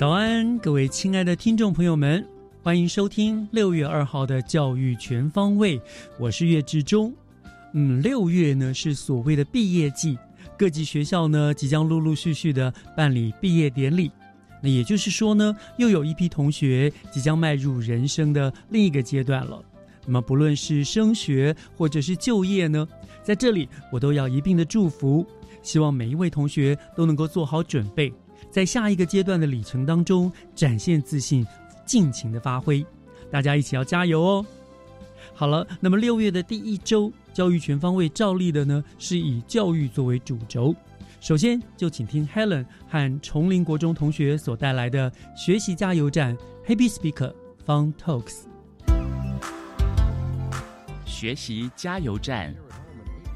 早安，各位亲爱的听众朋友们，欢迎收听六月二号的教育全方位，我是岳志忠。嗯，六月呢是所谓的毕业季，各级学校呢即将陆陆续续的办理毕业典礼。那也就是说呢，又有一批同学即将迈入人生的另一个阶段了。那么不论是升学或者是就业呢，在这里我都要一并的祝福，希望每一位同学都能够做好准备，在下一个阶段的里程当中展现自信，尽情的发挥。大家一起要加油哦！好了，那么六月的第一周，教育全方位照例的呢，是以教育作为主轴。首先就请听 Helen 和崇林国中同学所带来的学习加油站 Happy Speaker Fun Talks。学习加油站。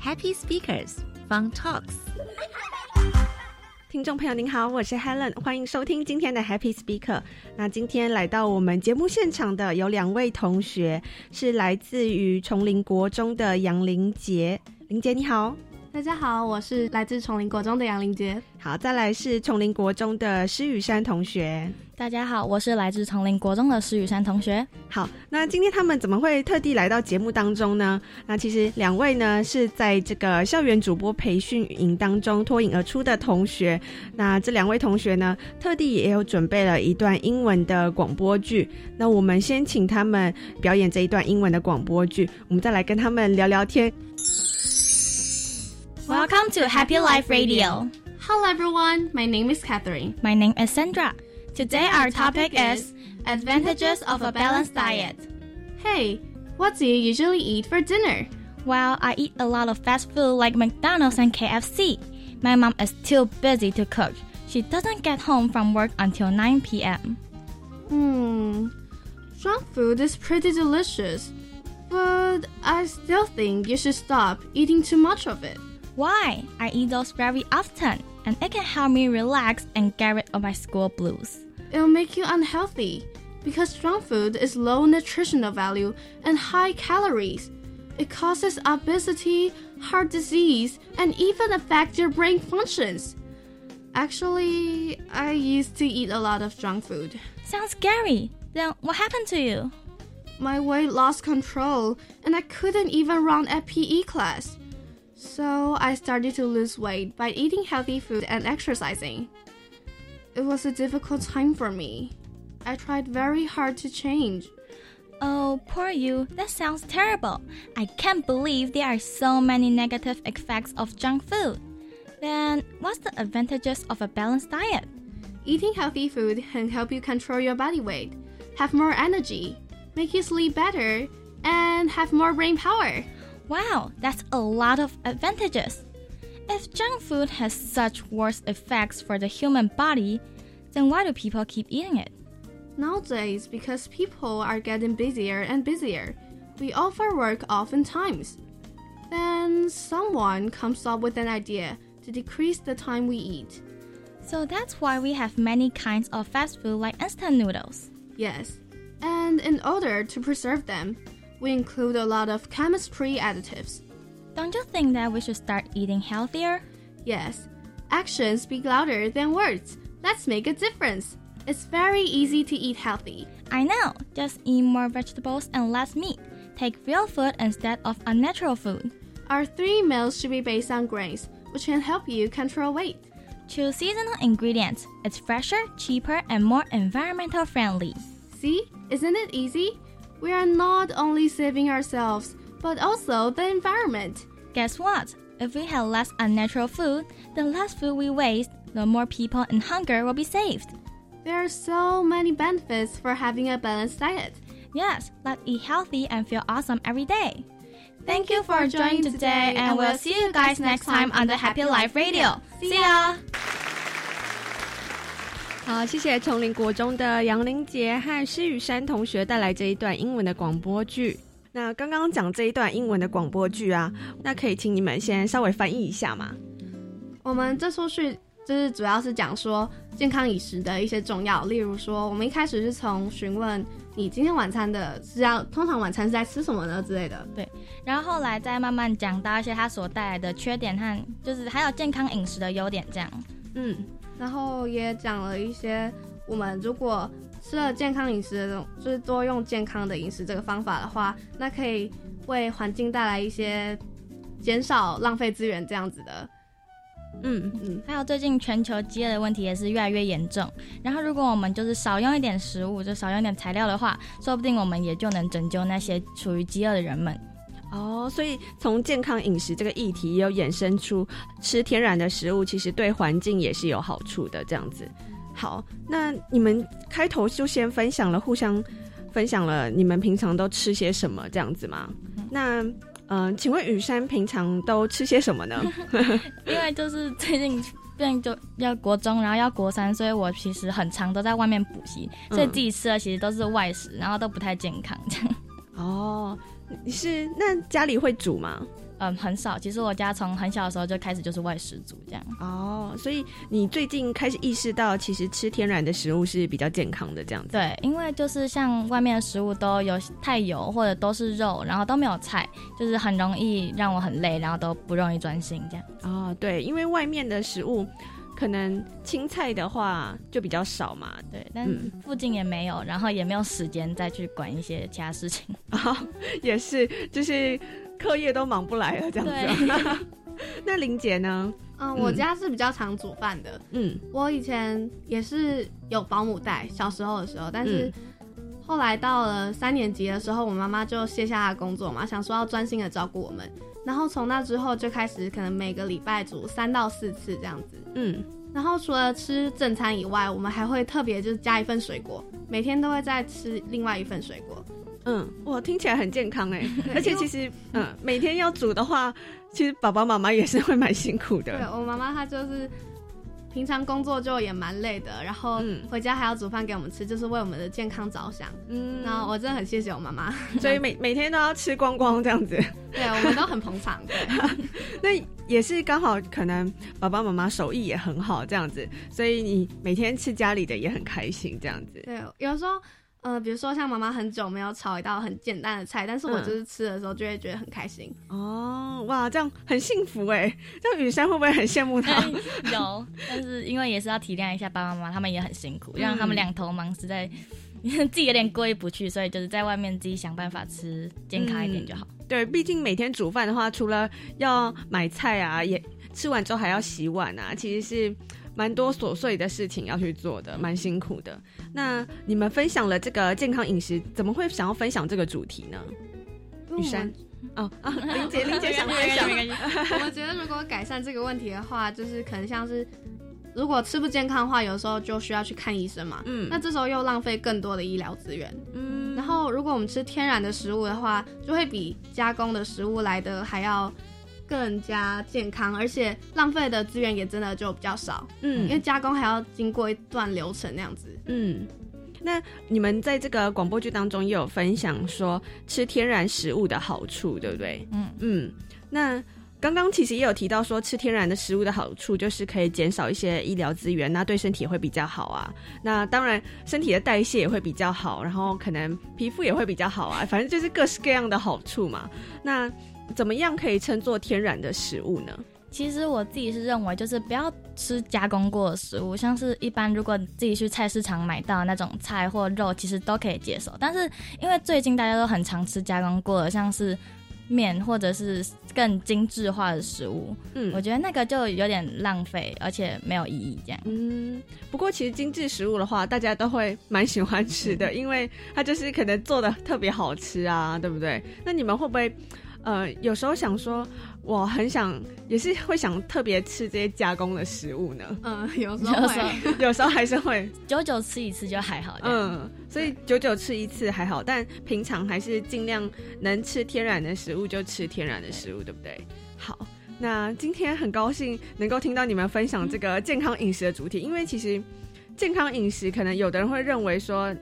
Happy Speakers Fun Talks。听众朋友您好，我是 Helen，欢迎收听今天的 Happy Speaker。那今天来到我们节目现场的有两位同学，是来自于崇林国中的杨林杰。林杰你好，大家好，我是来自丛林国中的杨林杰。好，再来是丛林国中的施雨山同学。大家好，我是来自丛林国中的施雨山同学。好，那今天他们怎么会特地来到节目当中呢？那其实两位呢是在这个校园主播培训营当中脱颖而出的同学。那这两位同学呢，特地也有准备了一段英文的广播剧。那我们先请他们表演这一段英文的广播剧，我们再来跟他们聊聊天。Welcome to Happy Life Radio. Hello everyone, my name is Catherine. My name is Sandra. Today our topic is advantages of a balanced diet. Hey, what do you usually eat for dinner? Well, I eat a lot of fast food like McDonald's and KFC. My mom is too busy to cook. She doesn't get home from work until 9 p.m. Hmm, junk food is pretty delicious, but I still think you should stop eating too much of it. Why? I eat those very often, and it can help me relax and get rid of my school blues. It'll make you unhealthy because junk food is low nutritional value and high calories. It causes obesity, heart disease, and even affects your brain functions. Actually, I used to eat a lot of junk food. Sounds scary. Then what happened to you? My weight lost control, and I couldn't even run at PE class. So I started to lose weight by eating healthy food and exercising. It was a difficult time for me. I tried very hard to change. Oh, poor you. That sounds terrible. I can't believe there are so many negative effects of junk food. Then, what's the advantages of a balanced diet? Eating healthy food can help you control your body weight, have more energy, make you sleep better, and have more brain power. Wow, that's a lot of advantages. If junk food has such worse effects for the human body, then why do people keep eating it? Nowadays, because people are getting busier and busier, we offer work oftentimes. Then someone comes up with an idea to decrease the time we eat. So that's why we have many kinds of fast food like instant noodles. Yes, and in order to preserve them, we include a lot of chemistry additives. Don't you think that we should start eating healthier? Yes, Actions speak louder than words. Let's make a difference. It's very easy to eat healthy. I know. Just eat more vegetables and less meat. Take real food instead of unnatural food. Our three meals should be based on grains, which can help you control weight. Choose seasonal ingredients. It's fresher, cheaper, and more environmental friendly. See, isn't it easy? We are not only saving ourselves, but also the environment. Guess what? If we have less unnatural food, the less food we waste, the more people in hunger will be saved. There are so many benefits for having a balanced diet. Yes, let's eat healthy and feel awesome every day. Thank you for joining today, and we'll see you guys next time on the Happy Life Radio. See ya! 好，谢谢丛林国中的杨林杰和施雨山同学带来这一段英文的广播剧。那刚刚讲这一段英文的广播剧啊，那可以请你们先稍微翻译一下吗？我们这出剧就是主要是讲说健康饮食的一些重要，例如说，我们一开始是从询问你今天晚餐的是要通常晚餐是在吃什么呢之类的，对，然后后来再慢慢讲到一些它所带来的缺点和就是还有健康饮食的优点，这样，嗯，然后也讲了一些我们如果吃了健康饮食的就是多用健康的饮食这个方法的话，那可以为环境带来一些减少浪费资源这样子的。嗯嗯，还有最近全球饥饿的问题也是越来越严重。然后如果我们就是少用一点食物，就少用一点材料的话，说不定我们也就能拯救那些处于饥饿的人们。哦，所以从健康饮食这个议题，也有衍生出吃天然的食物，其实对环境也是有好处的。这样子，好，那你们开头就先分享了，互相分享了你们平常都吃些什么这样子吗？那。嗯，请问雨山平常都吃些什么呢？因为就是最近变就要国中，然后要国三，所以我其实很常都在外面补习，所以自己吃的其实都是外食，然后都不太健康这样。哦，你是那家里会煮吗？嗯，很少。其实我家从很小的时候就开始就是外食族这样。哦，所以你最近开始意识到，其实吃天然的食物是比较健康的这样子。对，因为就是像外面的食物都有太油，或者都是肉，然后都没有菜，就是很容易让我很累，然后都不容易专心这样。哦，对，因为外面的食物可能青菜的话就比较少嘛。对，但附近也没有，然后也没有时间再去管一些其他事情。啊，也是，就是。课业都忙不来了，这样子。那林姐呢？嗯，我家是比较常煮饭的。嗯，我以前也是有保姆带，小时候的时候，但是后来到了三年级的时候，我妈妈就卸下她工作嘛，想说要专心的照顾我们。然后从那之后就开始，可能每个礼拜煮三到四次这样子。嗯，然后除了吃正餐以外，我们还会特别就是加一份水果，每天都会再吃另外一份水果。嗯，哇，听起来很健康哎，而且其实，嗯，每天要煮的话，其实爸爸妈妈也是会蛮辛苦的。对我妈妈，她就是平常工作就也蛮累的，然后回家还要煮饭给我们吃，就是为我们的健康着想。嗯，然后我真的很谢谢我妈妈，所以每每天都要吃光光这样子。对，我们都很捧场。对，那也是刚好可能爸爸妈妈手艺也很好这样子，所以你每天吃家里的也很开心这样子。对，有时候。呃，比如说像妈妈很久没有炒一道很简单的菜，但是我就是吃的时候就会觉得很开心。哦，哇，这样很幸福哎！这样雨山会不会很羡慕他？有，但是因为也是要体谅一下爸爸妈妈，他们也很辛苦，让他们两头忙，实在 自己有点过意不去，所以就是在外面自己想办法吃健康一点就好。对，毕竟每天煮饭的话，除了要买菜啊，也吃完之后还要洗碗啊，其实是。蛮多琐碎的事情要去做的，蛮辛苦的。那你们分享了这个健康饮食，怎么会想要分享这个主题呢？雨山，哦啊，林姐，林姐想分享。我们觉得如果改善这个问题的话，就是可能像是如果吃不健康的话，有时候就需要去看医生嘛。嗯。那这时候又浪费更多的医疗资源。嗯。然后如果我们吃天然的食物的话，就会比加工的食物来的还要。更加健康，而且浪费的资源也真的就比较少。嗯，因为加工还要经过一段流程那样子。嗯，那你们在这个广播剧当中也有分享说吃天然食物的好处，对不对？嗯嗯。那刚刚其实也有提到说吃天然的食物的好处就是可以减少一些医疗资源，那对身体会比较好啊。那当然身体的代谢也会比较好，然后可能皮肤也会比较好啊。反正就是各式各样的好处嘛。那怎么样可以称作天然的食物呢？其实我自己是认为，就是不要吃加工过的食物，像是一般如果自己去菜市场买到那种菜或肉，其实都可以接受。但是因为最近大家都很常吃加工过的，像是面或者是更精致化的食物，嗯我觉得那个就有点浪费，而且没有意义。这样，嗯，不过其实精致食物的话，大家都会蛮喜欢吃的，因为它就是可能做的特别好吃啊，对不对？那你们会不会呃有时候想说，我很想也是会想特别吃这些加工的食物呢？嗯，有时候有时候会。有时候还是会，久久吃一次就还好。嗯，所以久久吃一次还好，但平常还是尽量能吃天然的食物就吃天然的食物，对不对？好，那今天很高兴能够听到你们分享这个健康饮食的主题，因为其实健康饮食可能有的人会认为说。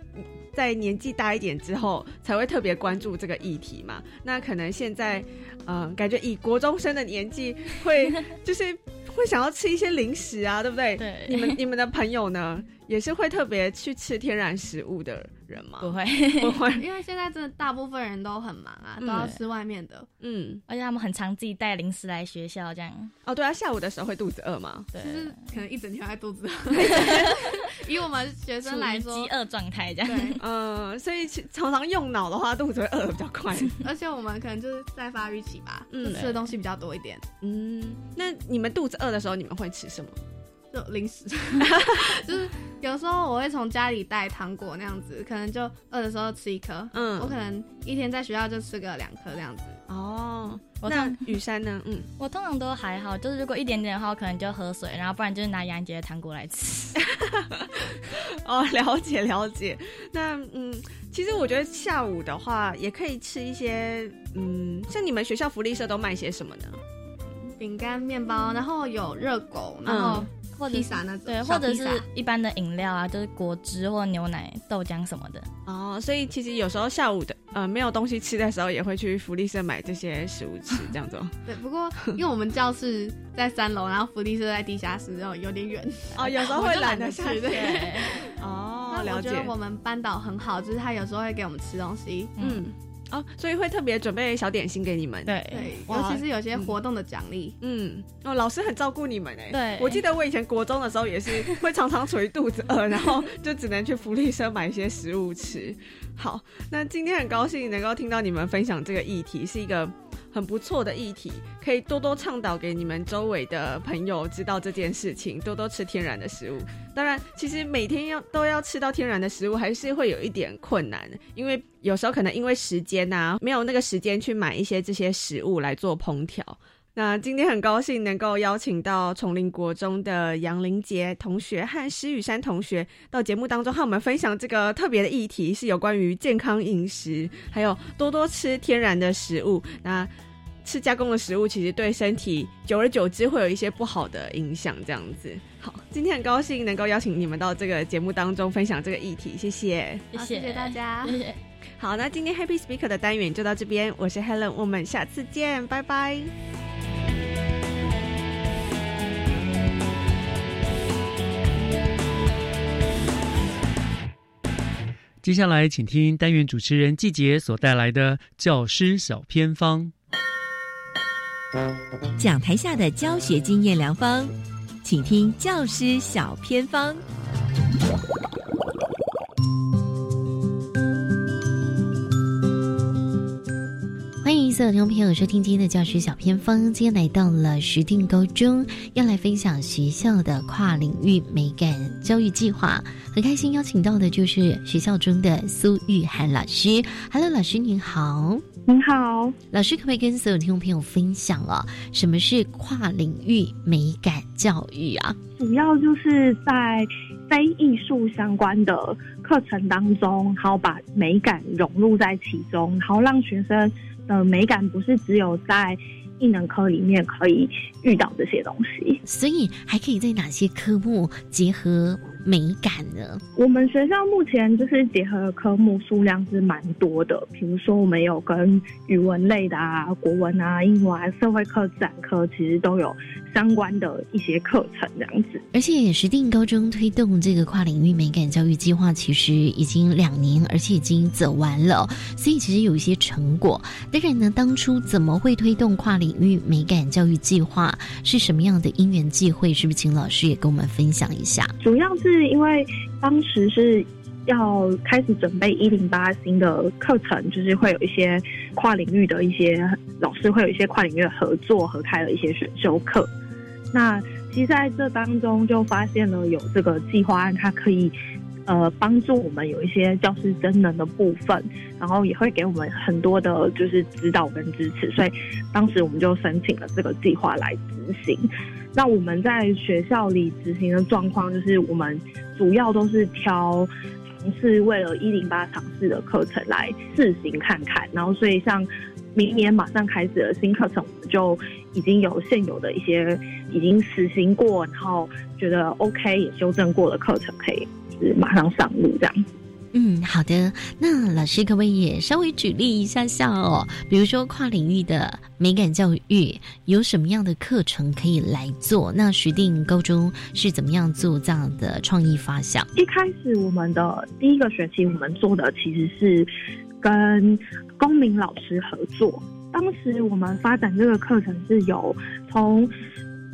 在年纪大一点之后，才会特别关注这个议题嘛。那可能现在，嗯、感觉以国中生的年纪，会 就是会想要吃一些零食啊，对不对？对你们你们的朋友呢，也是会特别去吃天然食物的人吗？不会，不会。因为现在真的大部分人都很忙啊，嗯都要吃外面的。嗯，而且他们很常自己带零食来学校，这样。哦，对啊，下午的时候会肚子饿吗？对，就是可能一整天都在肚子饿。以我们学生来说饥，饿状态这样。对，嗯，所以常常用脑的话，肚子会饿的比较快。而且我们可能就是在发育期吧，嗯就吃的东西比较多一点，嗯，那你们肚子饿的时候，你们会吃什么？就零食。就是有时候我会从家里带糖果那样子，可能就饿的时候吃一颗。嗯我可能一天在学校就吃个两颗这样子。哦，我那雨山呢？嗯，我通常都还好，就是如果一点点的话，我可能就喝水，然后不然就是拿杨杰的糖果来吃。哦，了解了解。那嗯，其实我觉得下午的话，也可以吃一些嗯，像你们学校福利社都卖些什么呢？饼干、面包，然后有热狗，然后或者是披萨那种，对，或者是一般的饮料啊，就是果汁或牛奶、豆浆什么的。哦，所以其实有时候下午的呃没有东西吃的时候，也会去福利社买这些食物吃，这样子哦。对，不过因为我们教室在三楼，然后福利社在地下室，然后有点远，哦，有时候会懒得下去。对。哦，那了解。我觉得我们班导很好，就是他有时候会给我们吃东西，嗯，哦，所以会特别准备小点心给你们。，对对，尤其是有些活动的奖励，嗯，哦，老师很照顾你们哎。对我记得我以前国中的时候也是会常常处于肚子饿，然后就只能去福利社买一些食物吃。好，那今天很高兴能够听到你们分享这个议题，是一个很不错的议题，可以多多倡导给你们周围的朋友知道这件事情，多多吃天然的食物。当然，其实每天要都要吃到天然的食物，还是会有一点困难，因为有时候可能因为时间呐、没有那个时间去买一些这些食物来做烹调。那今天很高兴能够邀请到崇林国中的杨林杰同学和施雨山同学到节目当中和我们分享这个特别的议题，是有关于健康饮食，还有多多吃天然的食物。那吃加工的食物其实对身体久而久之会有一些不好的影响，这样子。好，今天很高兴能够邀请你们到这个节目当中分享这个议题，谢谢。好谢谢大家谢谢。好，那今天 Happy Speaker 的单元就到这边，我是 Helen，我们下次见，拜拜。接下来，请听单元主持人季杰所带来的教师小偏方。讲台下的教学经验良方，请听教师小偏方。所有听众朋友收听今天的教师小偏方。今天来到了石定高中，要来分享学校的跨领域美感教育计划。很开心邀请到的就是学校中的苏玉涵老师。Hello，老师您好。您好，老师可不可以跟所有听众朋友分享哦，什么是跨领域美感教育啊？主要就是在非艺术相关的课程当中，然后把美感融入在其中，然后让学生呃美感不是只有在艺能科里面可以遇到这些东西。所以还可以在哪些科目结合美感呢？我们学校目前就是结合的科目数量是蛮多的，比如说我们有跟语文类的啊、国文啊、英文、啊、社会课、自然科，其实都有相关的一些课程这样子。而且石定高中推动这个跨领域美感教育计划，其实已经两年，而且已经走完了，所以其实有一些成果。当然呢，当初怎么会推动跨领域美感教育计划，是什么样的因缘际会？是不是请老师也跟我们分享一下？主要是是因为当时是要开始准备一零八新的课程，就是会有一些跨领域的一些老师会有一些跨领域的合作，合开了一些选修课。那其实在这当中就发现了有这个计划案，它可以呃帮助我们有一些教师真能的部分，然后也会给我们很多的就是指导跟支持，所以当时我们就申请了这个计划来执行。那我们在学校里执行的状况，就是我们主要都是挑尝试为了一零八尝试的课程来试行看看，然后所以像明年马上开始的新课程，我们就已经有现有的一些已经实行过，然后觉得 OK 也修正过的课程，可以是马上上路这样。嗯，好的。那老师可不可以也稍微举例一下下哦？比如说跨领域的美感教育有什么样的课程可以来做？那徐定高中是怎么样做这样的创意发想？一开始我们的第一个学期，我们做的其实是跟公民老师合作。当时我们发展这个课程是有从。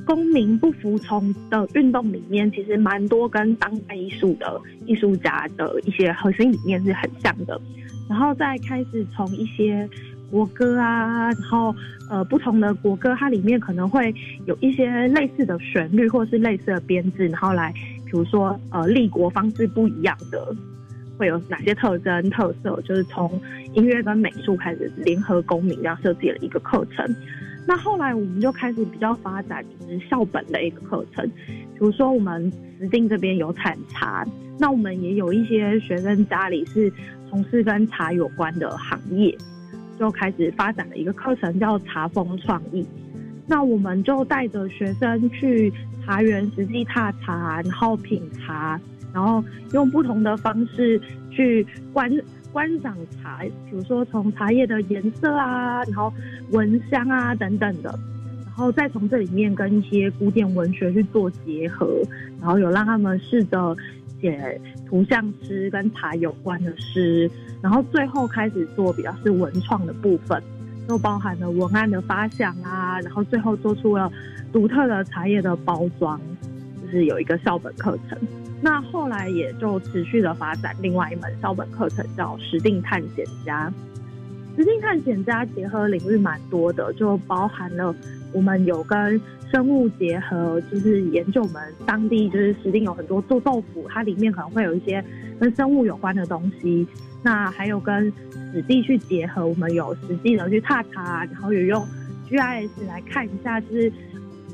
公民不服从的运动里面，其实蛮多跟当代艺术的艺术家的一些核心理念是很像的。然后再开始从一些国歌啊，然后呃不同的国歌，它里面可能会有一些类似的旋律或是类似的编制，然后来比如说呃立国方式不一样的，会有哪些特征特色，就是从音乐跟美术开始联合公民这样设计了一个课程。那后来我们就开始比较发展就是校本的一个课程，比如说我们石定这边有产茶，那我们也有一些学生家里是从事跟茶有关的行业，就开始发展了一个课程叫茶风创意。那我们就带着学生去茶园实际踏茶，然后品茶，然后用不同的方式去观。观赏茶，比如说从茶叶的颜色啊，然后闻香啊等等的，然后再从这里面跟一些古典文学去做结合，然后有让他们试着写图像诗跟茶有关的诗，然后最后开始做比较是文创的部分，都包含了文案的发想啊，然后最后做出了独特的茶叶的包装，就是有一个校本课程。那后来也就持续的发展另外一门校本课程，叫《实定探险家》。实定探险家结合领域蛮多的，就包含了我们有跟生物结合，就是研究我们当地就是实定有很多做豆腐，它里面可能会有一些跟生物有关的东西。那还有跟实地去结合，我们有实际的去踏查，然后也用 GIS 来看一下，就是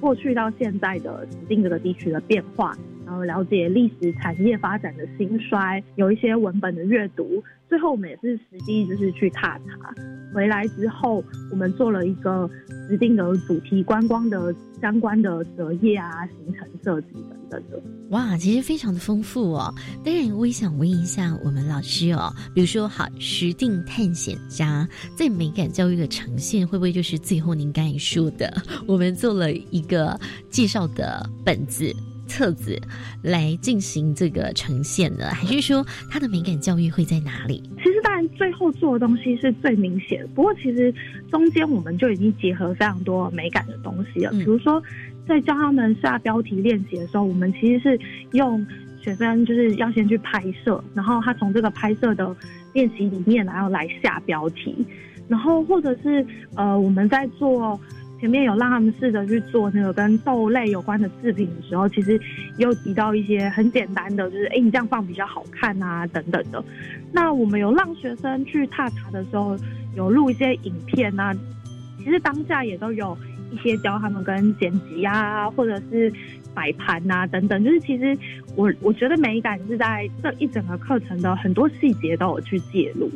过去到现在的指定这个地区的变化。了解历史产业发展的兴衰，有一些文本的阅读。最后我们也是实际就是去踏查，回来之后我们做了一个指定的主题观光的相关的择业啊、行程设计等等的。哇，其实非常的丰富哦。当然，我也想问一下我们老师哦，比如说好实定探险家在美感教育的呈现，会不会就是最后您刚才说的，我们做了一个介绍的本子？册子来进行这个呈现的，还是说它的美感教育会在哪里？其实当然最后做的东西是最明显的，不过其实中间我们就已经结合非常多美感的东西了。比如说在教他们下标题练习的时候，我们其实是用学生就是要先去拍摄，然后他从这个拍摄的练习里面然后来下标题，然后或者是呃我们在做。前面有让他们试着去做那个跟豆类有关的制品的时候，其实又提到一些很简单的，就是哎，你这样放比较好看啊，等等的。那我们有让学生去踏查的时候，有录一些影片啊。其实当下也都有一些教他们跟剪辑啊，或者是摆盘啊等等。就是其实我我觉得美感是在这一整个课程的很多细节都有去介入。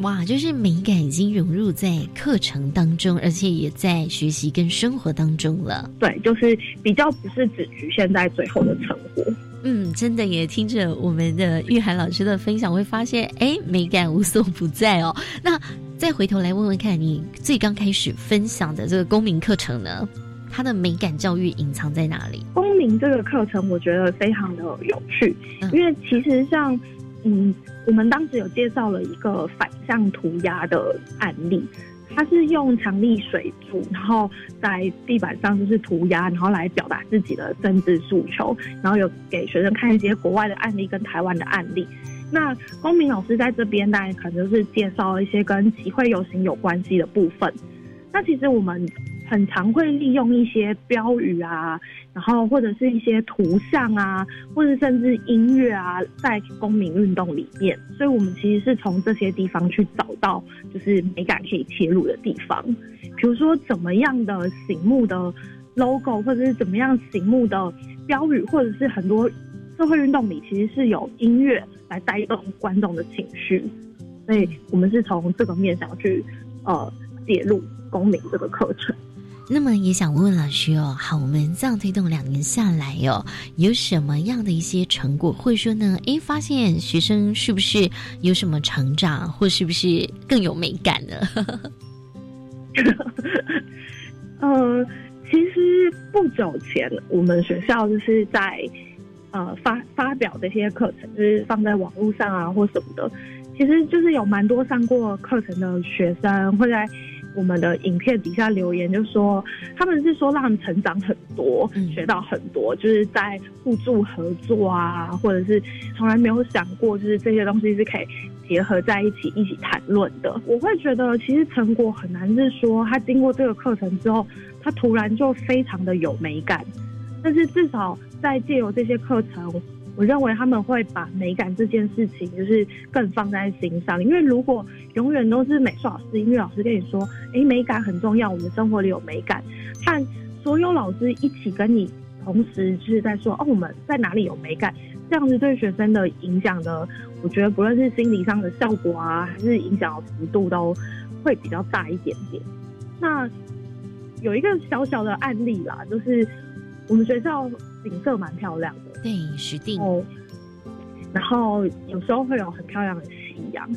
哇，就是美感已经融入在课程当中，而且也在学习跟生活当中了。对，就是比较不是只局限在最后的成果。嗯，真的也听着我们的玉涵老师的分享，会发现哎，美感无所不在哦。那再回头来问问看，你最刚开始分享的这个公民课程呢，它的美感教育隐藏在哪里？公民这个课程，我觉得非常的有趣，因为其实像嗯，我们当时有介绍了一个反向涂鸦的案例。他是用强力水柱，然后在地板上就是涂鸦，然后来表达自己的政治诉求，然后有给学生看一些国外的案例跟台湾的案例。那公民老师在这边，大家可能就是介绍一些跟集会游行有关系的部分。那其实我们。很常会利用一些标语啊，然后或者是一些图像啊，或者甚至音乐啊，在公民运动里面。所以，我们其实是从这些地方去找到，就是美感可以切入的地方。比如说，怎么样的醒目的 logo，或者是怎么样醒目的标语，或者是很多社会运动里，其实是有音乐来带动观众的情绪。所以我们是从这个面上去呃介入公民这个课程。那么也想问问老师哦，好，我们这样推动两年下来哦，有什么样的一些成果，或者说呢，诶，发现学生是不是有什么成长，或是不是更有美感呢？呃，其实不久前我们学校就是在呃发发表这些课程，就是放在网络上啊或什么的，其实就是有蛮多上过课程的学生会在。我们的影片底下留言就说，他们是说让他们成长很多，学到很多，就是在互助合作啊，或者是从来没有想过，就是这些东西是可以结合在一起一起谈论的。我会觉得，其实成果很难是说他经过这个课程之后，他突然就非常的有美感，但是至少在借由这些课程。我认为他们会把美感这件事情，就是更放在心上。因为如果永远都是美术老师、音乐老师跟你说，哎，美感很重要，我们生活里有美感，但所有老师一起跟你同时就是在说，哦，我们在哪里有美感，这样子对学生的影响呢，我觉得不论是心理上的效果啊，还是影响的幅度，都会比较大一点点。那有一个小小的案例啦，就是我们学校景色蛮漂亮的。对，实定。然后有时候会有很漂亮的夕阳。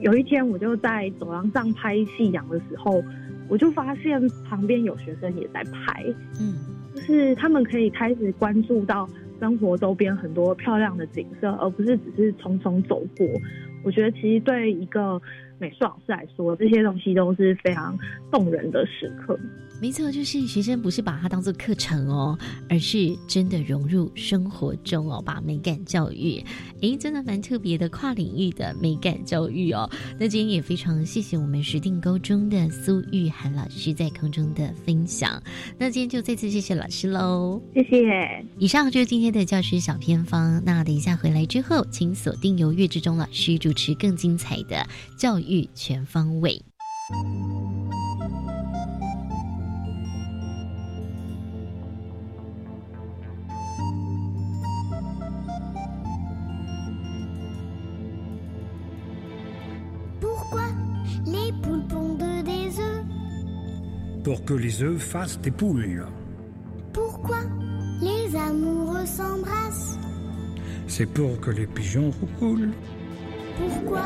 有一天，我就在走廊上拍夕阳的时候，我就发现旁边有学生也在拍。嗯，就是他们可以开始关注到生活周边很多漂亮的景色，而不是只是匆匆走过。我觉得，其实对一个美术老师来说，这些东西都是非常动人的时刻。没错，就是学生不是把它当做课程哦，而是真的融入生活中哦，把美感教育，诶，真的蛮特别的跨领域的美感教育哦。那今天也非常谢谢我们石定高中的苏玉涵老师在空中的分享。那今天就再次谢谢老师喽，谢谢。以上就是今天的教师小偏方。那等一下回来之后，请锁定由岳志忠老师主持更精彩的教育 全方位。pour que les œufs fassent des poules. Pourquoi les amoureux s'embrassent C'est pour que les pigeons roucoulent. Pourquoi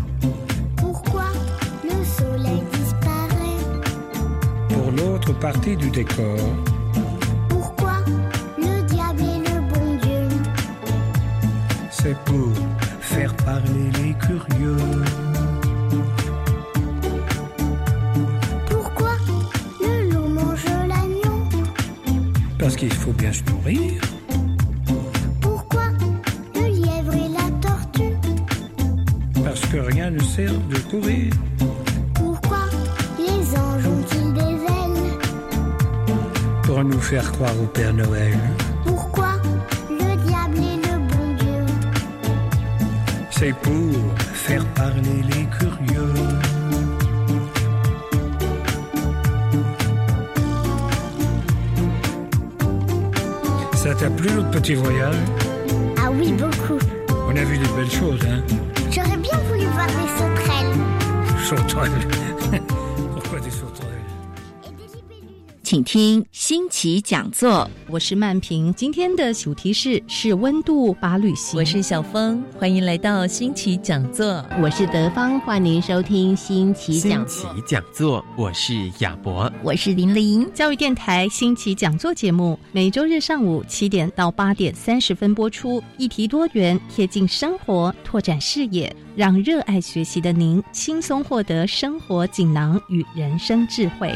Partie du décor. Pourquoi le diable est le bon Dieu? C'est pour au Père Noël. Pourquoi le diable est le C'est pour faire parler les curieux. Ça t'a plu notre petit voyage? Ah oui, beaucoup. On a vu des belles choses, hein? J'aurais bien voulu voir des sauterelles. Sauterelles. Pourquoi des sauterelles? 请听新奇讲座。我是曼平，今天的主题是是温度把旅行。我是小峰，欢迎来到新奇讲座。我是德芳，欢迎收听新奇讲新奇讲座，我是亚博，我是玲玲。教育电台新奇讲座节目每周日上午七点到八点三十分播出，议题多元，贴近生活，拓展视野，让热爱学习的您轻松获得生活锦囊与人生智慧。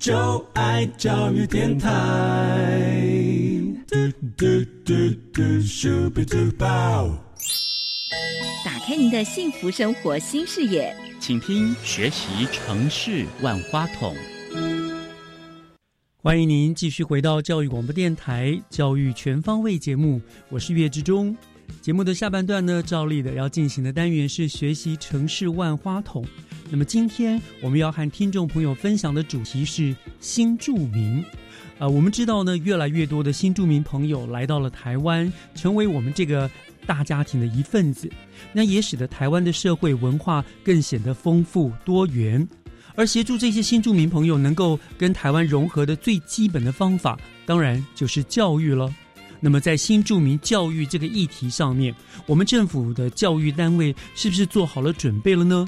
就爱教育电台。打开您的幸福生活新视野，请听学习城市万花筒。欢迎您继续回到教育广播电台《教育全方位》节目，我是岳志忠。节目的下半段呢，照例的要进行的单元是学习城市万花筒。那么今天我们要和听众朋友分享的主题是新住民。啊、呃，我们知道呢，越来越多的新住民朋友来到了台湾，成为我们这个大家庭的一份子，那也使得台湾的社会文化更显得丰富多元。而协助这些新住民朋友能够跟台湾融合的最基本的方法，当然就是教育了。那么，在新住民教育这个议题上面，我们政府的教育单位是不是做好了准备了呢？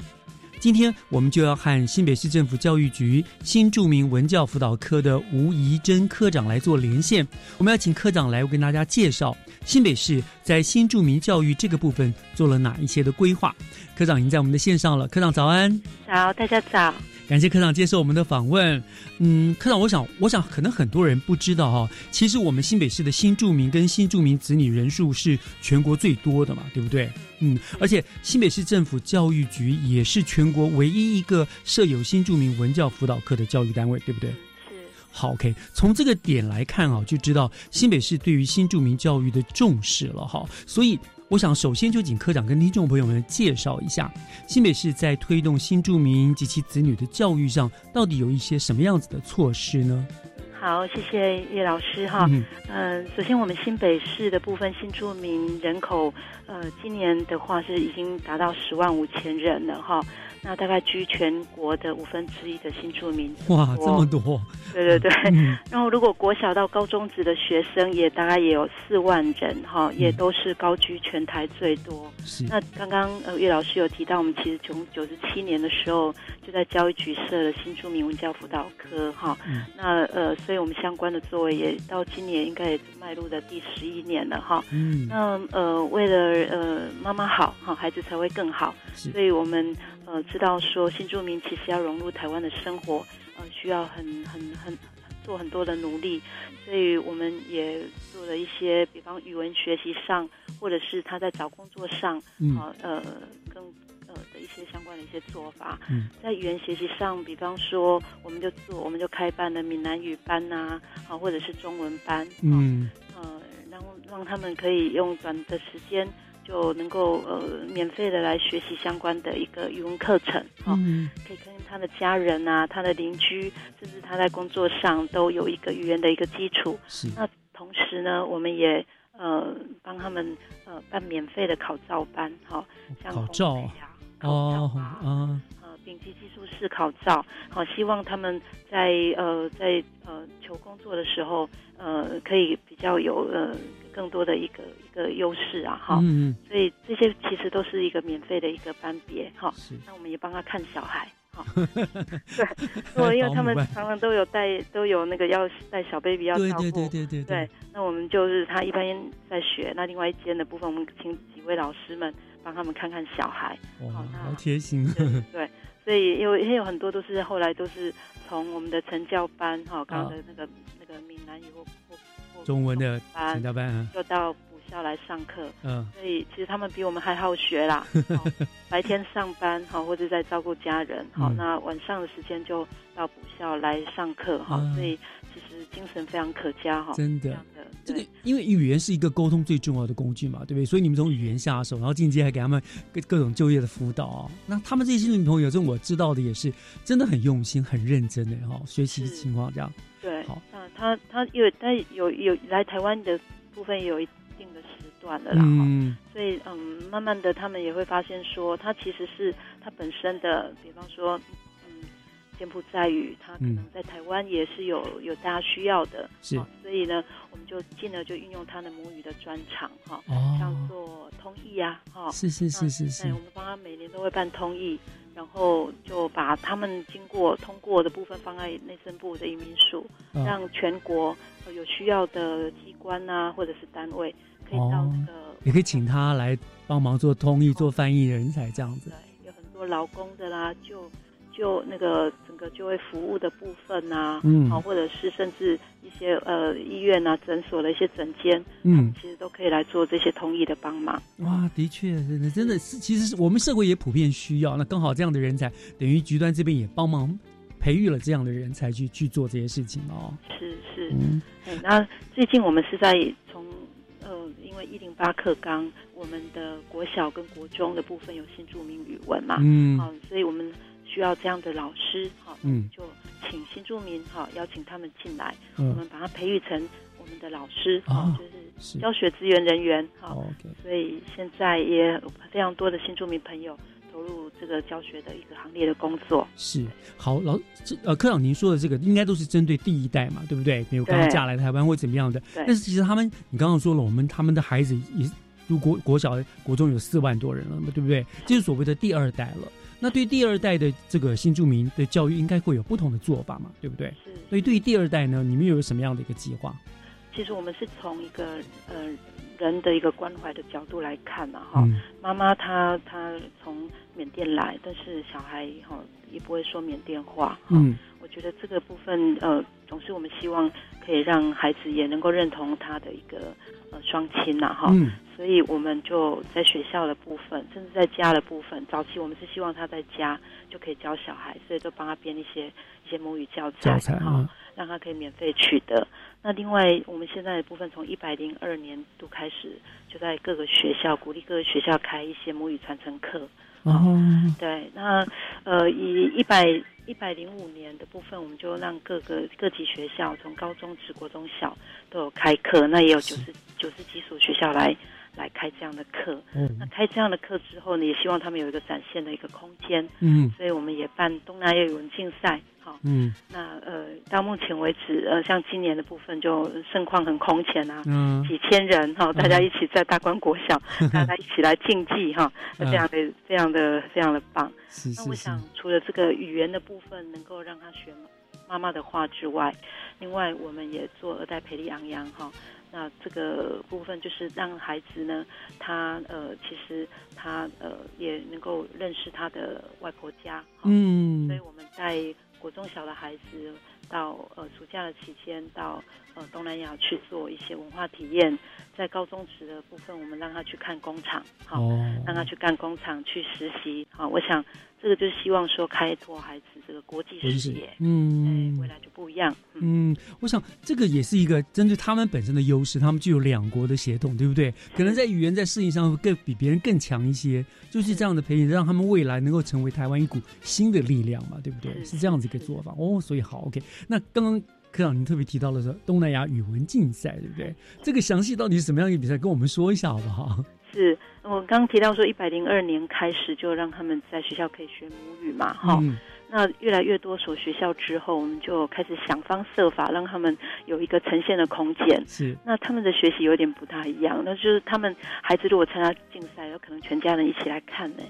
今天我们就要和新北市政府教育局新住民文教辅导科的吴怡珍科长来做连线。我们要请科长来跟大家介绍新北市在新住民教育这个部分做了哪一些的规划。科长已经在我们的线上了，科长早安。早，大家早。感谢科长接受我们的访问。嗯，科长，我想，我想可能很多人不知道哈、哦，其实我们新北市的新住民跟新住民子女人数是全国最多的嘛，对不对？嗯，而且新北市政府教育局也是全国唯一一个设有新住民文教辅导课的教育单位，对不对？是。好，OK，从这个点来看啊，就知道新北市对于新住民教育的重视了哈，所以。我想首先就请科长跟听众朋友们介绍一下，新北市在推动新住民及其子女的教育上，到底有一些什么样子的措施呢？好，谢谢叶老师哈。嗯、呃，首先我们新北市的部分新住民人口，呃，今年的话是已经达到十万五千人了哈。那大概居全国的五分之一的新住民。哇，这么多！对对对。嗯、然后，如果国小到高中职的学生也大概也有四万人哈，也都是高居全台最多。是。那刚刚呃岳老师有提到，我们其实从九十七年的时候就在教育局设了新住民文教辅导科哈。嗯、那呃，所以我们相关的作为也到今年应该也迈入的第十一年了哈。嗯。那呃，为了呃妈妈好哈，孩子才会更好，所以我们呃知道说新住民其实要融入台湾的生活，呃需要很很很做很多的努力，所以我们也做了一些，比方语文学习上，或者是他在找工作上，啊呃更呃的一些相关的一些做法。嗯，在语言学习上，比方说我们就做我们就开办了闽南语班呐，啊或者是中文班，嗯呃让让他们可以用短的时间。就能够呃免费的来学习相关的一个语文课程，哈、嗯。可以跟他的家人啊、他的邻居，甚至他在工作上都有一个语言的一个基础。是。那同时呢，我们也呃帮他们呃办免费的考照班，哈、像考照。啊哦啊。呃丙级技术士考照，好、希望他们在呃在呃求工作的时候，呃可以比较有呃更多的一个一个优势啊，哈、嗯所以这些其实都是一个免费的一个班别，哈。是。那我们也帮他看小孩，哈。对，因为他们常常都有带都有那个要带小 baby 要照顾，对对对对对，那我们就是他一般在学，那另外一间的部分，我们请几位老师们帮他们看看小孩，哇，好贴心。对，所以因为也有很多都是后来都是从我们的成教班哈，刚刚的那个、那个闽南语中文的班成教班啊，就到补校来上课，嗯所以其实他们比我们还好学啦。哦白天上班哈，或者在照顾家人好，嗯那晚上的时间就到补校来上课哈，啊所以其实精神非常可嘉哈。真的这样的这个因为语言是一个沟通最重要的工具嘛，对不对？所以你们从语言下手，然后进阶还给他们各各种就业的辅导啊。那他们这些女朋友，这我知道的也是真的很用心、很认真的哈，学习情况这样。对，好那他他有他有有来台湾的部分也有一定的时段的啦，嗯。所以嗯，慢慢的他们也会发现说，他其实是他本身的，比方说嗯，柬埔寨语，他可能在台湾也是有有大家需要的，是哦所以呢，我们就进而就运用他的母语的专长哈，哦像做通译呀，哈，是是是是是，我们帮他每年都会办通译，然后就把他们经过通过的部分放在内政部的移民署，嗯让全国呃有需要的机关啊或者是单位可以到哦那个也可以请他来帮忙做通译、做翻译的人才这样子。有很多劳工的啦，就就那个整个就业服务的部分呐、嗯好、或者是甚至一些呃医院啊、诊所的一些诊间，嗯，其实都可以来做这些通译的帮忙。哇，的确，真的真的是，其实是我们社会也普遍需要。那刚好这样的人才，等于局端这边也帮忙培育了这样的人才去去做这些事情哦。是是，嗯哎那最近我们是在从呃，因为一零八课纲，我们的国小跟国中的部分有新著名语文嘛，嗯好、所以我们需要这样的老师，好、嗯就请新住民哈、邀请他们进来，嗯我们把他培育成我们的老师，哦哈、就是教学资源人员，哈、所以现在也有非常多的新住民朋友投入这个教学的一个行列的工作。是好老这呃科长您说的这个应该都是针对第一代嘛，对不对？比如刚刚嫁来台湾或怎么样的，对但是其实他们你刚刚说了，我们他们的孩子也如国国小国中有四万多人了嘛，对不对？这是所谓的第二代了。那对第二代的这个新住民的教育，应该会有不同的做法嘛，对不对？是。所以对于第二代呢，你们又有什么样的一个计划？其实我们是从一个呃人的一个关怀的角度来看嘛，哈、嗯妈妈她她从缅甸来，但是小孩哈、也不会说缅甸话，嗯，我觉得这个部分呃，总是我们希望可以让孩子也能够认同他的一个呃双亲呐、哈、嗯所以我们就在学校的部分，甚至在家的部分，早期我们是希望他在家就可以教小孩，所以就帮他编一些一些母语教材，教材哈啊，让他可以免费取得。那另外，我们现在的部分从一百零二年度开始，就在各个学校鼓励各个学校开一些母语传承课。哦，对，那呃，以一百一百零五年的部分，我们就让各个各级学校，从高中、职、国中小都有开课，那也有九十九十几所学校来来开这样的课。嗯那开这样的课之后呢，也希望他们有一个展现的一个空间。嗯所以我们也办东南亚语文竞赛。好，嗯那呃，到目前为止，呃，像今年的部分就盛况很空前啊，嗯几千人哈、大家一起在大观国小，大家一起来竞技哈、嗯非常的非常的非常的棒。是是是那我想，除了这个语言的部分能够让他学妈妈的话之外，另外我们也做二代培力昂扬哈，那这个部分就是让孩子呢，他呃，其实他呃也能够认识他的外婆家。嗯，所以我们带国中小的孩子到呃暑假的期间到呃东南亚去做一些文化体验。在高中职的部分，我们让他去看工厂，好，让他去干工厂去实习。好，我想这个就是希望说开拓孩子这个国际视野，嗯，未来就不一样。嗯，我想这个也是一个针对他们本身的优势，他们具有两国的协同，对不对？可能在语言在适应上会更比别人更强一些，就是这样的培养，让他们未来能够成为台湾一股新的力量嘛，对不对？是这样子一个做法哦。所以好，OK，那刚刚。科长，您特别提到了说东南亚语文竞赛，对不对？这个详细到底是什么样一个比赛？跟我们说一下好不好？是我刚刚提到说，一百零二年开始就让他们在学校可以学母语嘛，哈。那越来越多所学校之后，我们就开始想方设法让他们有一个呈现的空间。是，那他们的学习有点不大一样，那就是他们孩子如果参加竞赛，有可能全家人一起来看呢。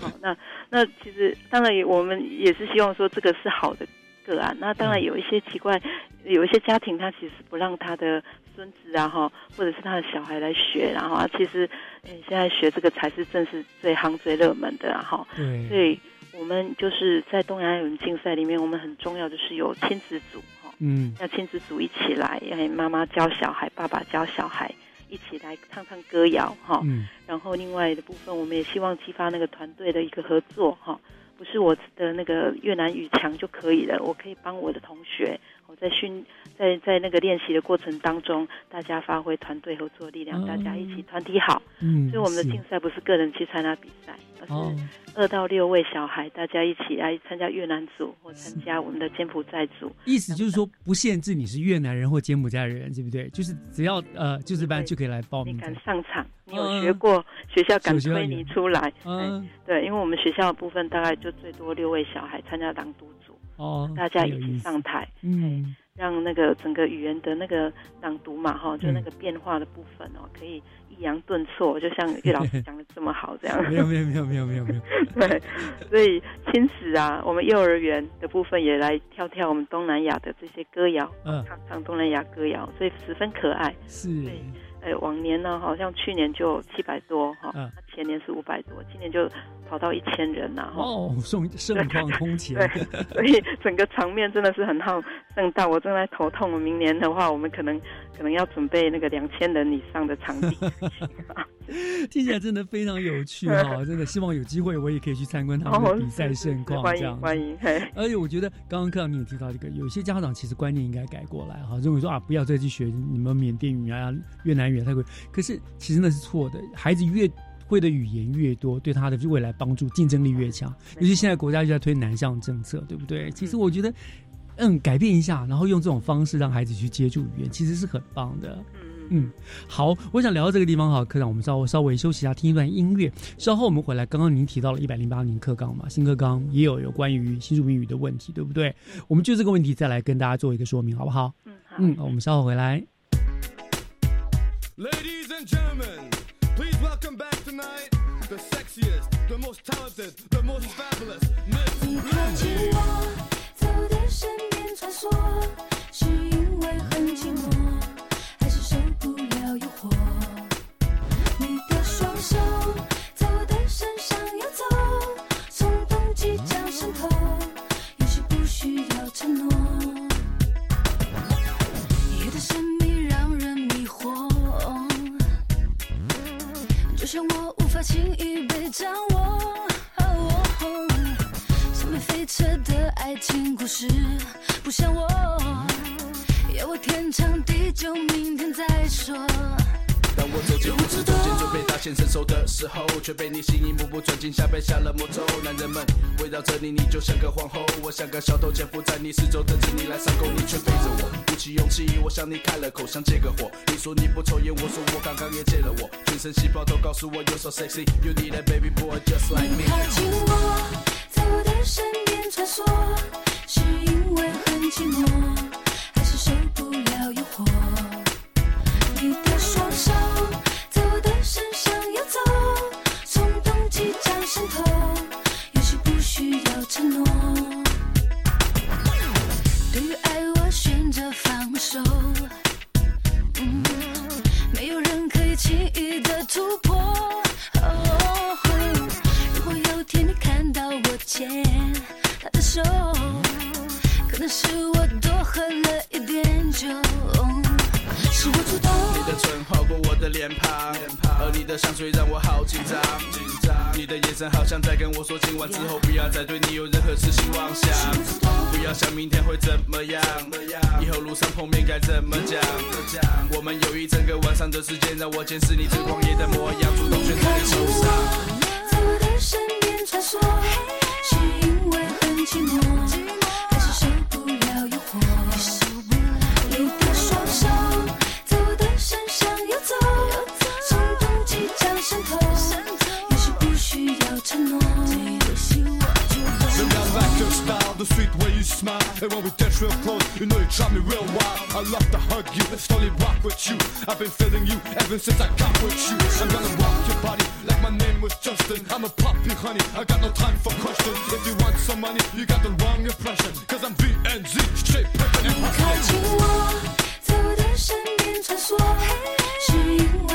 好，那那其实当然也我们也是希望说这个是好的。个案，那当然有一些奇怪，有一些家庭他其实不让他的孙子啊哈，或者是他的小孩来学，然后啊，其实，嗯，现在学这个才是正是最夯最热门的哈。对，所以我们就是在东亚语文竞赛里面，我们很重要就是有亲子组哈，嗯，要亲子组一起来，哎，妈妈教小孩，爸爸教小孩，一起来唱唱歌谣哈。嗯，然后另外的部分，我们也希望激发那个团队的一个合作哈。不是我的那个越南语强就可以了，我可以帮我的同学，我在训在在那个练习的过程当中，大家发挥团队合作力量，大家一起团体好。嗯，所以我们的竞赛不是个人去参加比赛，而是二到六位小孩大家一起来参加越南组或参加我们的柬埔寨组。意思就是说不限制你是越南人或柬埔寨人，对不对？就是只要呃就是班就可以来报名。你敢上场，你有学过，学校敢推你出来。嗯，对，因为我们学校的部分大概就。最多六位小孩参加朗读组，哦，大家一起上台，嗯，让那个整个语言的那个朗读嘛，哈，就那个变化的部分哦，可以抑扬顿挫，就像岳老师讲的这么好，这样。没有没有没有没有没有没有。对，所以亲子啊，我们幼儿园的部分也来跳跳我们东南亚的这些歌谣，嗯，唱唱东南亚歌谣，所以十分可爱。是。哎，往年呢，好像去年就七百多哈，前年是五百多，今年就跑到一千人呐。哦，盛盛况空前。对，所以整个场面真的是很好盛大。我正在头痛，明年的话，我们可能可能要准备那个两千人以上的场地。听起来真的非常有趣哈！真的希望有机会我也可以去参观他们的比赛盛况。欢迎欢迎。而且我觉得刚刚课长你也提到这个，有些家长其实观念应该改过来哈，认为说啊，不要再去学你们缅甸语啊、越南语太贵。可是其实那是错的，孩子越会的语言越多，对他的未来帮助、竞争力越强。尤其现在国家就在推南向政策，对不对？其实我觉得，嗯，改变一下，然后用这种方式让孩子去接触语言，其实是很棒的。嗯，好，我想聊到这个地方哈，科长，我们稍微稍微休息一下，听一段音乐。稍后我们回来。刚刚您提到了一百零八年课纲嘛，新课纲也有有关于新住民语的问题，对不对？我们就这个问题再来跟大家做一个说明，好不好？嗯，好。嗯，我们稍后回来。Ladies and gentlemen, please welcome back tonight the sexiest, the most talented, the most fabulous Miss 你靠近我，在我的身边穿梭，是因为很寂寞，掌握，像没飞车的爱情故事，不像我，要我天长地久，明天再说。我走进舞池中间，准备大显身手的时候，却被你心一目不转睛下被下了魔咒。男人们围绕着你，你就像个皇后，我像个小偷潜伏在你四周，等着你来上钩。你却背着我，鼓起勇气，我向你开了口，想借个火。你说你不抽烟，我说我刚刚也戒了。我全身细胞都告诉我，You're so sexy，You need a baby boy just like me。靠近我，在我的身边穿梭，是因为很寂寞，还是受不了诱惑？你的双手轻易的突破。如果有天你看到我牵他的手，可能是我多喝了一点酒。是我主动，你的唇划过我的脸庞，而你的香水让我好紧张。你的眼神好像在跟我说，今晚之后不要再对你有任何痴心妄想，不要想明天会怎么样，以后路上碰面该怎么讲。我们有一整个晚上的时间，让我见识你最狂野的模样，主动选在你手上。在我的身边穿梭，是因为很寂寞，smile. And when we dance real close, you know you drive me real wild. I love to hug you, slowly rock with you. I've been feeling you ever since I got with you. I'm gonna rock your body like my name was Justin. I'm a poppy honey, I got no time for questions. If you want some money, you got the wrong impression. Cause I'm VNZ, straight pimpin' and 靠近 hustlin'. 我，在我的身边穿梭，是因为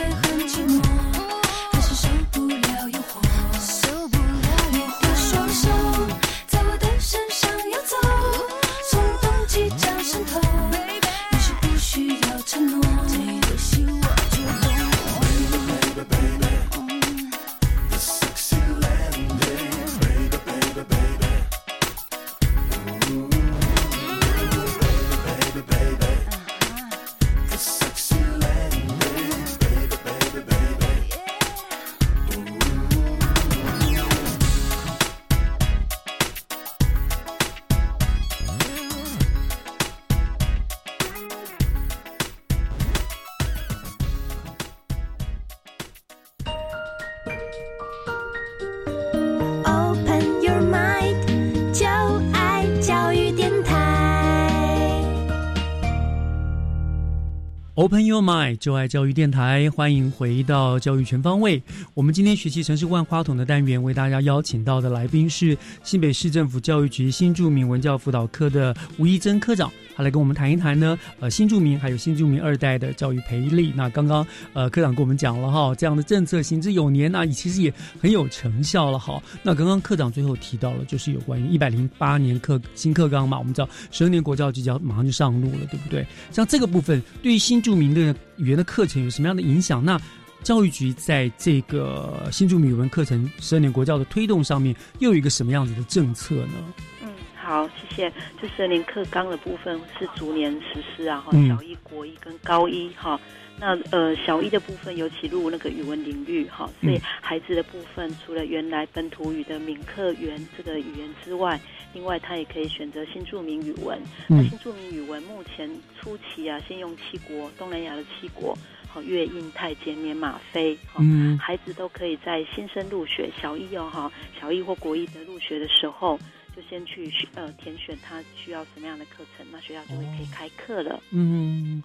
Open Your Mind，就爱教育电台，欢迎回到教育全方位。我们今天学习城市万花筒的单元，为大家邀请到的来宾是新北市政府教育局新住民文教辅导科的吴一珍科长，他来跟我们谈一谈呢，呃，新住民还有新住民二代的教育培力。那刚刚呃科长跟我们讲了哈，这样的政策行之有年，那其实也很有成效了哈。那刚刚科长最后提到了，就是有关于一百零八年课新课纲嘛，我们知道十二年国教即将马上就上路了，对不对？像这个部分对于新住民的语言的课程有什么样的影响？那教育局在这个新住民语文课程十二年国教的推动上面，又有一个什么样子的政策呢？嗯，好，谢谢。就十二年课纲的部分是逐年实施啊，哈、嗯小一、国一跟高一哈。那呃，小一的部分尤其入那个语文领域哈，所以嗯孩子的部分除了原来本土语的闽客语这个语言之外，另外他也可以选择新著名语文。嗯那新著名语文目前初期啊，先用七国东南亚的七国，好越印泰柬缅马非，哈嗯孩子都可以在新生入学小一哦哈，小一或国一的入学的时候，就先去呃填选他需要什么样的课程，那学校就会可以开课了。嗯，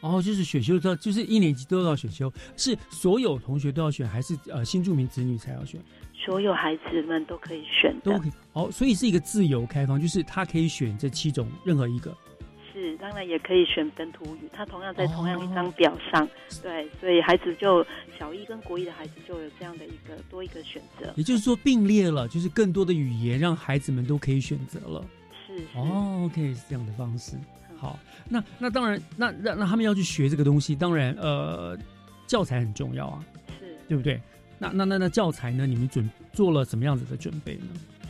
哦，就是选修到，就是一年级都要选修，是所有同学都要选，还是呃新住民子女才要选？所有孩子们都可以选的都可以。哦，所以是一个自由开放，就是他可以选这七种任何一个。是，当然也可以选本土语，他同样在同样一哦张表上，对，所以孩子就小一跟国一的孩子就有这样的一个多一个选择。也就是说并列了，就是更多的语言让孩子们都可以选择了。是是哦，OK，是这样的方式。好，那那当然，那那那他们要去学这个东西，当然呃，教材很重要啊，是对不对？那那那那教材呢？你们准做了什么样子的准备呢？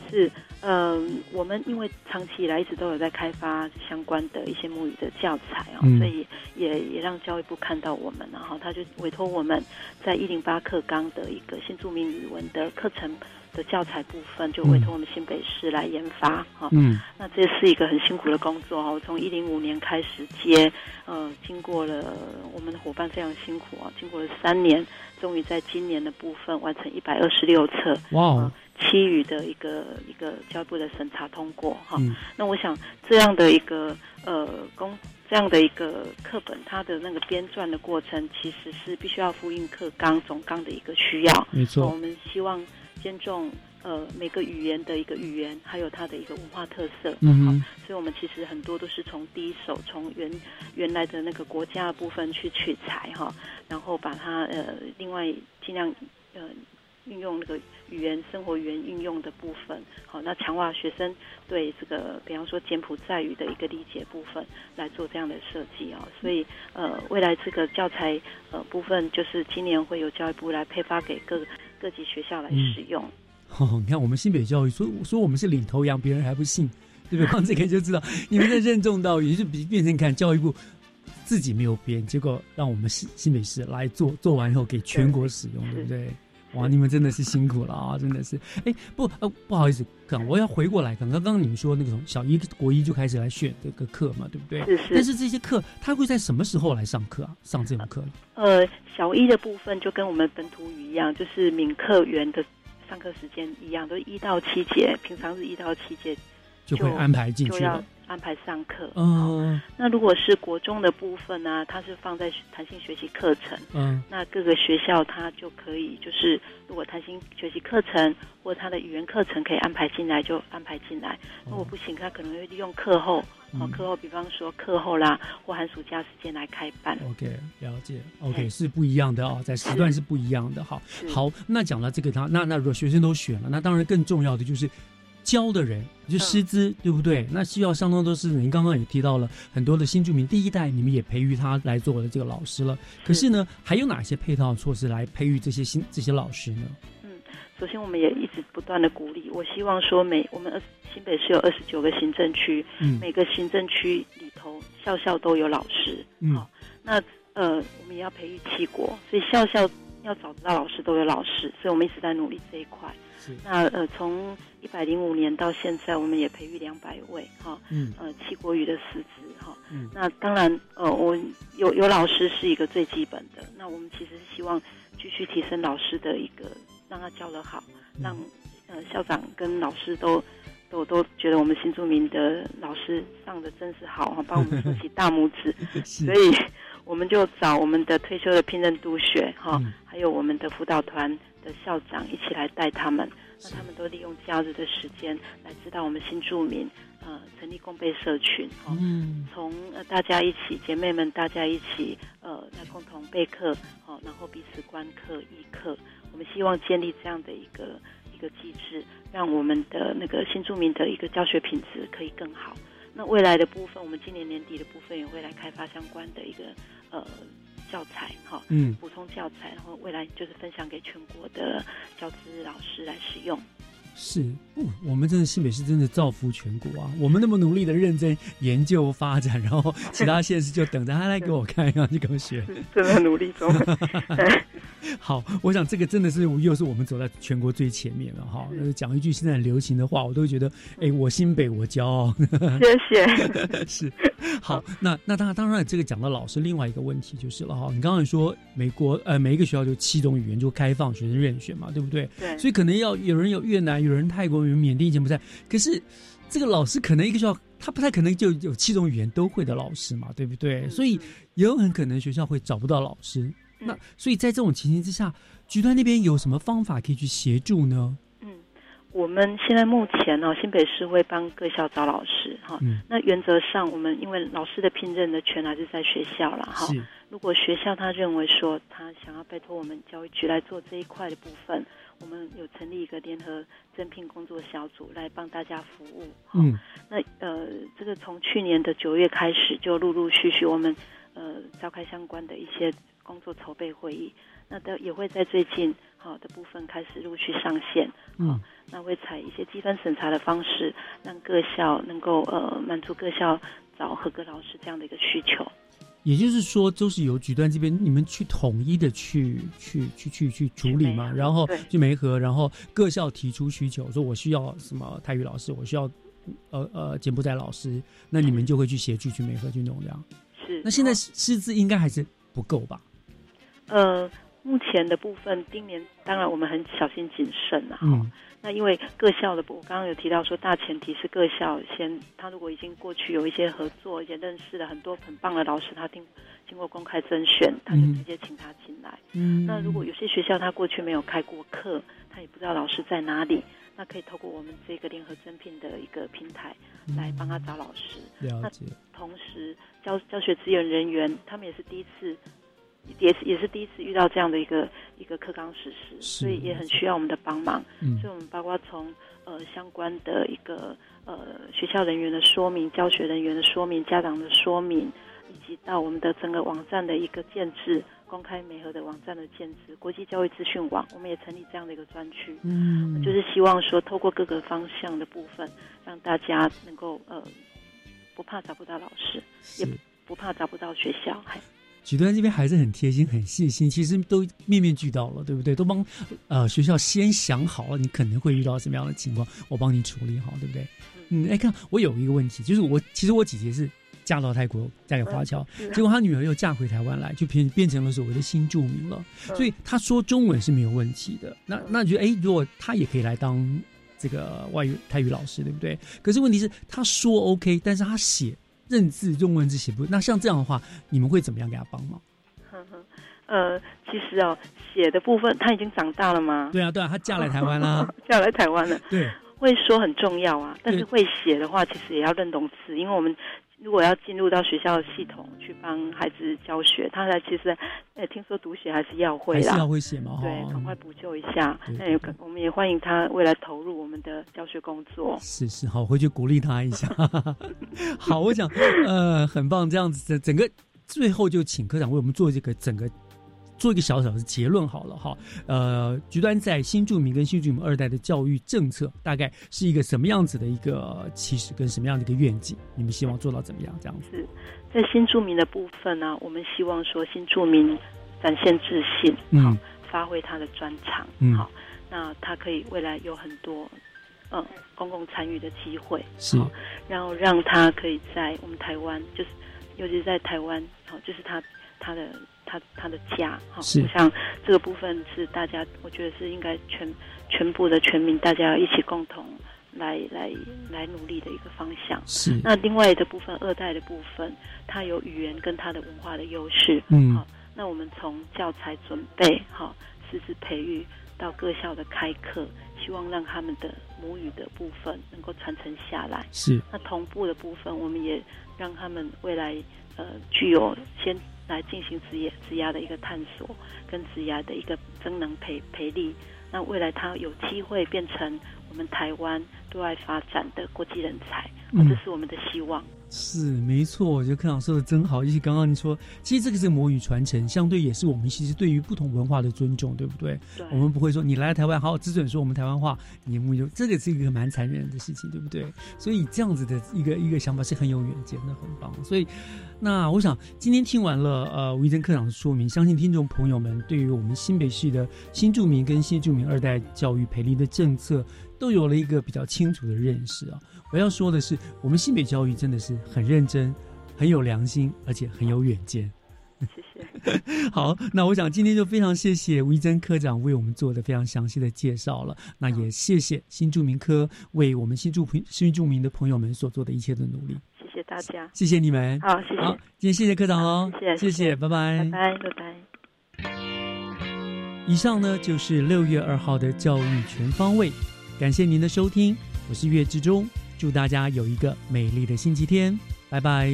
是，嗯，我们因为长期以来一直都有在开发相关的一些母语的教材啊、嗯所以也也让教育部看到我们，然后他就委托我们在一零八课纲的一个新著名语文的课程的教材部分，就委托我们新北市来研发哈。嗯那这是一个很辛苦的工作哈，我从一零五年开始接，呃，经过了我们的伙伴非常辛苦啊，经过了三年，终于在今年的部分完成一百二十六册。哇哦，七语的一个一个教育部的审查通过哈。嗯那我想这样的一个呃工这样的一个课本，它的那个编撰的过程，其实是必须要呼应课纲总纲的一个需要。没错我们希望兼重呃每个语言的一个语言，还有它的一个文化特色。嗯好所以我们其实很多都是从第一手，从原原来的那个国家的部分去取材哈，然后把它呃另外尽量呃运用那个语言生活语言运用的部分，好，那强化学生对这个比方说柬埔寨语的一个理解部分来做这样的设计啊，所以呃未来这个教材呃部分就是今年会有教育部来配发给各各级学校来使用。哦，你看我们新北教育说说我们是领头羊，别人还不信，对不对？光 这个就知道你们的任重道远，就比变成看教育部自己没有编，结果让我们新新北市来做，做完以后给全国使用，对不对？哇，你们真的是辛苦了啊！真的是，哎，不，呃，不好意思，刚我要回过来，刚刚刚你们说那个从小一、国一就开始来选这个课嘛，对不对？是是但是这些课，他会在什么时候来上课啊？上这种课？呃，小一的部分就跟我们本土语一样，就是闽课园的上课时间一样，都一到七节，平常是一到七节就会安排进去了安排上课。嗯那如果是国中的部分呢、它是放在弹性学习课程。嗯那各个学校它就可以，就是如果弹性学习课程或它的语言课程可以安排进来，就安排进来。如果不行，它可能会利用课后，哦，课后，比方说课后啦，或寒暑假时间来开办。OK，了解。OK 是不一样的哦，在时段是不一样的。好，好，那讲到这个，他那那如果学生都选了，那当然更重要的就是教的人，就师资，对不对？那需要相当多师资您刚刚也提到了很多的新住民第一代，你们也培育他来做我的这个老师了。可是呢，还有哪些配套措施来培育这些新这些老师呢？首先，我们也一直不断的鼓励。我希望说每我们二新北市有二十九个行政区，嗯每个行政区里头校校都有老师。嗯，那呃，我们也要培育七国，所以校校要找得到老师都有老师，所以我们一直在努力这一块。是那呃，从一百零五年到现在，我们也培育两百位哈，嗯呃，七国语的师资哈。嗯那当然，呃，我有有老师是一个最基本的。那我们其实是希望继续提升老师的一个，让他教得好，让呃校长跟老师都都都觉得我们新住民的老师上的真是好哈，帮我们竖起大拇指。所以我们就找我们的退休的聘任督学哈，还有我们的辅导团的校长一起来带他们。那他们都利用假日的时间来指导我们新住民，呃，成立共备社群哦。嗯从呃大家一起姐妹们大家一起呃来共同备课，好、然后彼此观课议课。我们希望建立这样的一个一个机制，让我们的那个新住民的一个教学品质可以更好。那未来的部分，我们今年年底的部分也会来开发相关的一个呃教材哈，嗯补充教材，然后未来就是分享给全国的教资老师来使用。是，哦我们真的新北市真的造福全国啊！我们那么努力的认真研究发展，然后其他县市就等着他来给我看，然后就给我学。正在努力中。好，我想这个真的是又是我们走在全国最前面了哈。呃讲一句现在很流行的话，我都觉得，哎，我新北我骄傲。谢谢。是，好，那那当然当然，这个讲到老师另外一个问题就是了哈。你刚刚说美国呃每一个学校就七种语言就开放学生任选嘛，对不对？对所以可能要有人有越南，有人泰国，有人缅甸、柬埔寨。可是这个老师可能一个学校他不太可能就有七种语言都会的老师嘛，对不对？所以也有很可能学校会找不到老师。那所以在这种情形之下，局端那边有什么方法可以去协助呢？我们现在目前呢、新北市会帮各校找老师哈。嗯那原则上，我们因为老师的聘任的权还是在学校了哈。如果学校他认为说他想要拜托我们教育局来做这一块的部分，我们有成立一个联合征聘工作小组来帮大家服务。嗯那呃，这个从去年的九月开始，就陆陆续续我们呃召开相关的一些工作筹备会议，那的也会在最近好、的部分开始陆续上线。嗯那会采一些积分审查的方式，让各校能够呃满足各校找合格老师这样的一个需求。也就是说，都是由局端这边你们去统一的去去去去去处理嘛，然后去媒合，然后各校提出需求，说我需要什么泰语老师，我需要呃呃柬埔寨老师，那你们就会去协助去媒合去弄这样。是。那现在师资应该还是不够吧？呃，目前的部分，今年当然我们很小心谨慎啊。嗯那因为各校的，我刚刚有提到说，大前提是各校先，他如果已经过去有一些合作，也认识了很多很棒的老师，他经经过公开甄选，他就直接请他进来。嗯那如果有些学校他过去没有开过课，他他也不知道老师在哪里，那可以透过我们这个联合征聘的一个平台来帮他找老师。了解。同时，教教学资源人员他们也是第一次，也是也是第一次遇到这样的一个一个课纲实施，所以也很需要我们的帮忙。嗯所以我们包括从呃相关的一个呃学校人员的说明、教学人员的说明、家长的说明，以及到我们的整个网站的一个建制。公开媒合的网站的建制，国际教育资讯网，我们也成立这样的一个专区，嗯就是希望说，透过各个方向的部分，让大家能够呃不怕找不到老师，也不怕找不到学校。还举端这边还是很贴心、很细心，其实都面面俱到了，对不对？都帮呃学校先想好了，你可能会遇到什么样的情况，我帮你处理好，对不对？嗯，哎，看我有一个问题，就是我其实我姐姐是嫁到泰国，嫁给华侨，嗯结果她女儿又嫁回台湾来，就变变成了所谓的新住民了，所以她说中文是没有问题的。那那觉得，哎，如果她也可以来当这个外语泰语老师，对不对？可是问题是，她说 OK，但是她写认字用文字写不，那像这样的话，你们会怎么样给他帮忙？呵 呵呃，其实哦，写的部分他已经长大了吗？对啊，对啊，他嫁来台湾啦，嫁来台湾了。对，会说很重要啊，但是会写的话，其实也要认懂字，因为我们如果要进入到学校的系统去帮孩子教学，他在其实，呃，听说读写还是要会啦，还是要会写嘛，对，赶快补救一下。那也可，我们也欢迎他未来投入我们的教学工作。是是，好，回去鼓励他一下。好，我想，呃，很棒，这样子，整整个最后就请科长为我们做这个整个做一个小小的结论好了哈。呃，局端在新住民跟新住民二代的教育政策，大概是一个什么样子的一个起始跟什么样的一个愿景？你们希望做到怎么样？这样子在新住民的部分呢、我们希望说新住民展现自信，嗯发挥他的专长，嗯好，那他可以未来有很多嗯公共参与的机会，是好然后让他可以在我们台湾，就是尤其是在台湾，好，就是他他的他他的家，哈，是我想这个部分是大家，我觉得是应该全全部的全民大家一起共同来来来努力的一个方向。是那另外的部分，二代的部分，它有语言跟它的文化的优势，嗯好，那我们从教材准备，好，师资培育到各校的开课，希望让他们的母语的部分能够传承下来。是那同步的部分，我们也让他们未来呃具有先来进行职业职涯的一个探索，跟职涯的一个增能培培力。那未来他有机会变成我们台湾对外发展的国际人才，嗯这是我们的希望。是没错，我觉得科长说的真好。尤其刚刚你说，其实这个是母语传承，相对也是我们其实对于不同文化的尊重，对不对？对我们不会说你来台湾，好只准说我们台湾话，你母语就这个是一个蛮残忍的事情，对不对？所以这样子的一个一个想法是很有远见的，很棒。所以，那我想今天听完了呃吴一珍科长的说明，相信听众朋友们对于我们新北市的新住民跟新住民二代教育培力的政策，都有了一个比较清楚的认识啊。我要说的是，我们新北教育真的是很认真、很有良心，而且很有远见。谢谢。好，那我想今天就非常谢谢吴一珍科长为我们做的非常详细的介绍了。那也谢谢新住民科为我们新住朋新住民的朋友们所做的一切的努力。谢谢大家，谢谢你们。好，谢谢。好，今天谢谢科长哦，谢谢谢谢，拜拜，拜拜，拜拜。以上呢就是六月二号的教育全方位，感谢您的收听，我是岳志忠，祝大家有一个美丽的星期天，拜拜。